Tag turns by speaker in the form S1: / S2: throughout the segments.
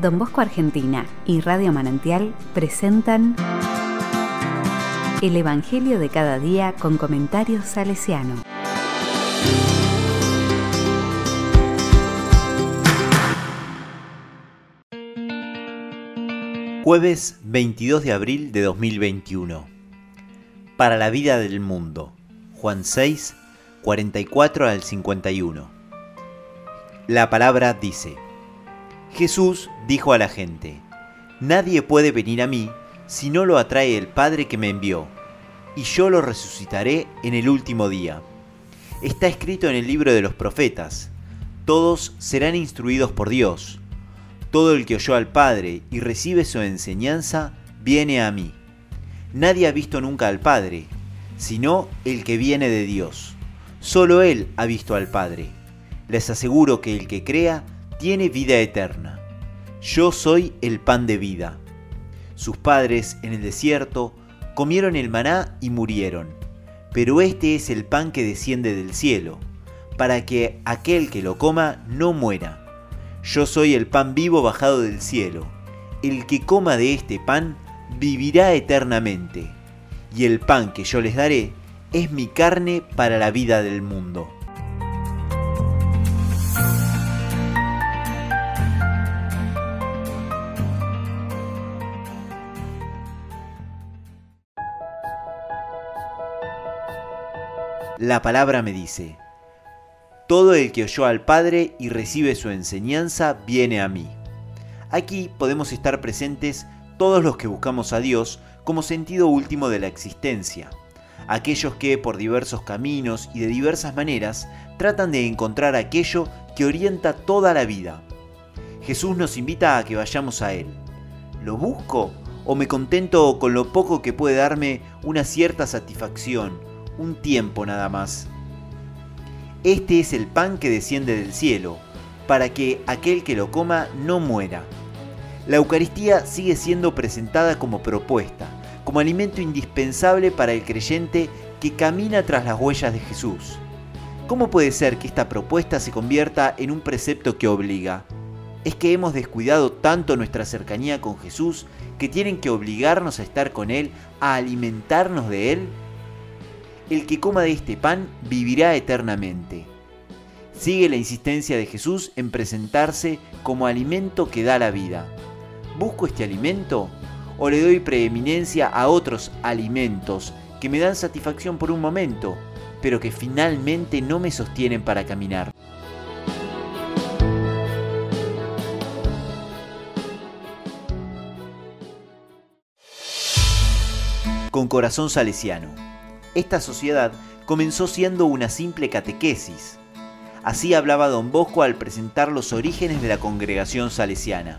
S1: Don Bosco Argentina y Radio Manantial presentan El Evangelio de cada día con comentarios salesiano.
S2: Jueves 22 de abril de 2021. Para la vida del mundo. Juan 6, 44 al 51. La palabra dice, Jesús dijo a la gente, Nadie puede venir a mí si no lo atrae el Padre que me envió, y yo lo resucitaré en el último día. Está escrito en el libro de los profetas, todos serán instruidos por Dios. Todo el que oyó al Padre y recibe su enseñanza, viene a mí. Nadie ha visto nunca al Padre, sino el que viene de Dios. Solo Él ha visto al Padre. Les aseguro que el que crea tiene vida eterna. Yo soy el pan de vida. Sus padres en el desierto comieron el maná y murieron, pero este es el pan que desciende del cielo, para que aquel que lo coma no muera. Yo soy el pan vivo bajado del cielo. El que coma de este pan vivirá eternamente, y el pan que yo les daré es mi carne para la vida del mundo. La palabra me dice, todo el que oyó al Padre y recibe su enseñanza viene a mí. Aquí podemos estar presentes todos los que buscamos a Dios como sentido último de la existencia, aquellos que por diversos caminos y de diversas maneras tratan de encontrar aquello que orienta toda la vida. Jesús nos invita a que vayamos a Él. ¿Lo busco o me contento con lo poco que puede darme una cierta satisfacción, un tiempo nada más. Este es el pan que desciende del cielo, para que aquel que lo coma no muera. La Eucaristía sigue siendo presentada como propuesta, como alimento indispensable para el creyente que camina tras las huellas de Jesús. ¿Cómo puede ser que esta propuesta se convierta en un precepto que obliga? ¿Es que hemos descuidado tanto nuestra cercanía con Jesús que tienen que obligarnos a estar con Él, a alimentarnos de Él? El que coma de este pan vivirá eternamente. Sigue la insistencia de Jesús en presentarse como alimento que da la vida. ¿Busco este alimento o le doy preeminencia a otros alimentos que me dan satisfacción por un momento, pero que finalmente no me sostienen para caminar? Con corazón salesiano. Esta sociedad comenzó siendo una simple catequesis. Así hablaba don Bosco al presentar los orígenes de la congregación salesiana.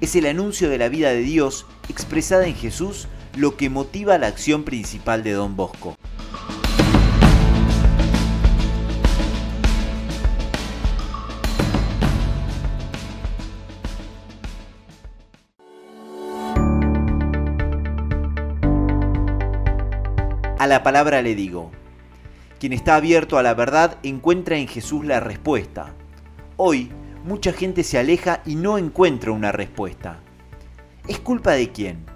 S2: Es el anuncio de la vida de Dios expresada en Jesús lo que motiva la acción principal de don Bosco. A la palabra le digo, quien está abierto a la verdad encuentra en Jesús la respuesta. Hoy, mucha gente se aleja y no encuentra una respuesta. ¿Es culpa de quién?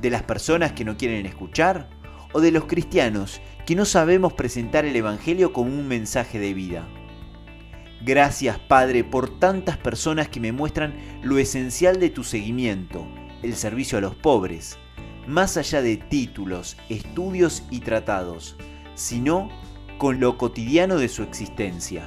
S2: ¿De las personas que no quieren escuchar? ¿O de los cristianos que no sabemos presentar el Evangelio como un mensaje de vida? Gracias Padre por tantas personas que me muestran lo esencial de tu seguimiento, el servicio a los pobres, más allá de títulos, estudios y tratados, sino con lo cotidiano de su existencia.